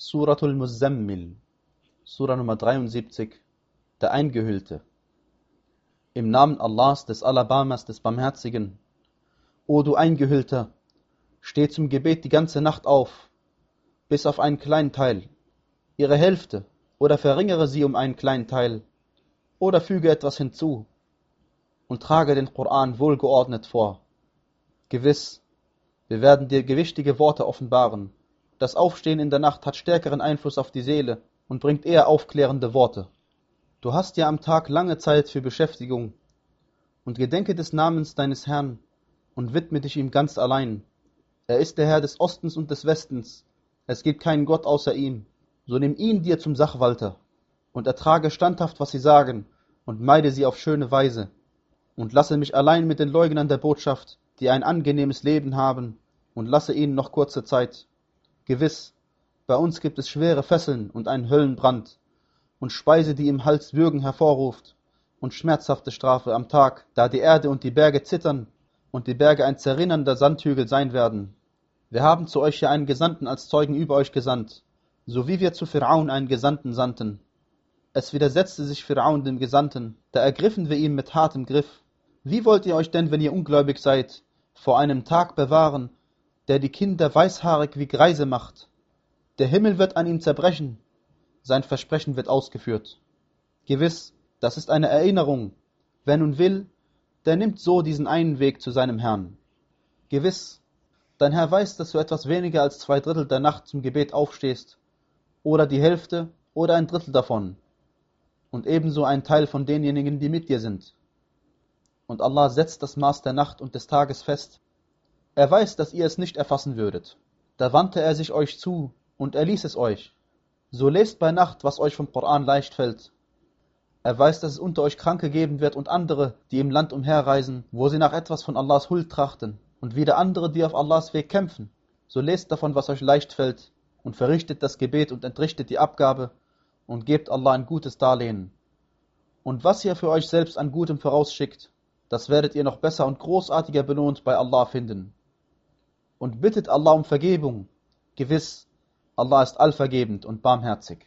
Suratul Muzammil, Sura Nummer 73, der Eingehüllte. Im Namen Allahs, des Alabamas, des Barmherzigen. O du Eingehüllter, steh zum Gebet die ganze Nacht auf, bis auf einen kleinen Teil, ihre Hälfte, oder verringere sie um einen kleinen Teil, oder füge etwas hinzu, und trage den Koran wohlgeordnet vor. Gewiss, wir werden dir gewichtige Worte offenbaren, das Aufstehen in der Nacht hat stärkeren Einfluss auf die Seele und bringt eher aufklärende Worte. Du hast ja am Tag lange Zeit für Beschäftigung und gedenke des Namens deines Herrn und widme dich ihm ganz allein. Er ist der Herr des Ostens und des Westens. Es gibt keinen Gott außer ihm. So nimm ihn dir zum Sachwalter und ertrage standhaft, was sie sagen und meide sie auf schöne Weise und lasse mich allein mit den Leugnern der Botschaft, die ein angenehmes Leben haben und lasse ihnen noch kurze Zeit. Gewiss, bei uns gibt es schwere Fesseln und einen Höllenbrand und Speise, die im Hals Würgen hervorruft und schmerzhafte Strafe am Tag, da die Erde und die Berge zittern und die Berge ein zerrinnernder Sandhügel sein werden. Wir haben zu euch ja einen Gesandten als Zeugen über euch gesandt, so wie wir zu Pharaon einen Gesandten sandten. Es widersetzte sich Pharaon dem Gesandten, da ergriffen wir ihn mit hartem Griff. Wie wollt ihr euch denn, wenn ihr ungläubig seid, vor einem Tag bewahren, der die Kinder weißhaarig wie Greise macht. Der Himmel wird an ihm zerbrechen, sein Versprechen wird ausgeführt. Gewiss, das ist eine Erinnerung. Wer nun will, der nimmt so diesen einen Weg zu seinem Herrn. Gewiss, dein Herr weiß, dass du etwas weniger als zwei Drittel der Nacht zum Gebet aufstehst, oder die Hälfte oder ein Drittel davon, und ebenso ein Teil von denjenigen, die mit dir sind. Und Allah setzt das Maß der Nacht und des Tages fest, er weiß, dass ihr es nicht erfassen würdet. Da wandte er sich euch zu und erließ es euch. So lest bei Nacht, was euch vom Koran leicht fällt. Er weiß, dass es unter euch Kranke geben wird und andere, die im Land umherreisen, wo sie nach etwas von Allahs Huld trachten, und wieder andere, die auf Allahs Weg kämpfen. So lest davon, was euch leicht fällt, und verrichtet das Gebet und entrichtet die Abgabe, und gebt Allah ein gutes Darlehen. Und was ihr für euch selbst an Gutem vorausschickt, das werdet ihr noch besser und großartiger belohnt bei Allah finden und bittet Allah um Vergebung. Gewiss, Allah ist allvergebend und barmherzig.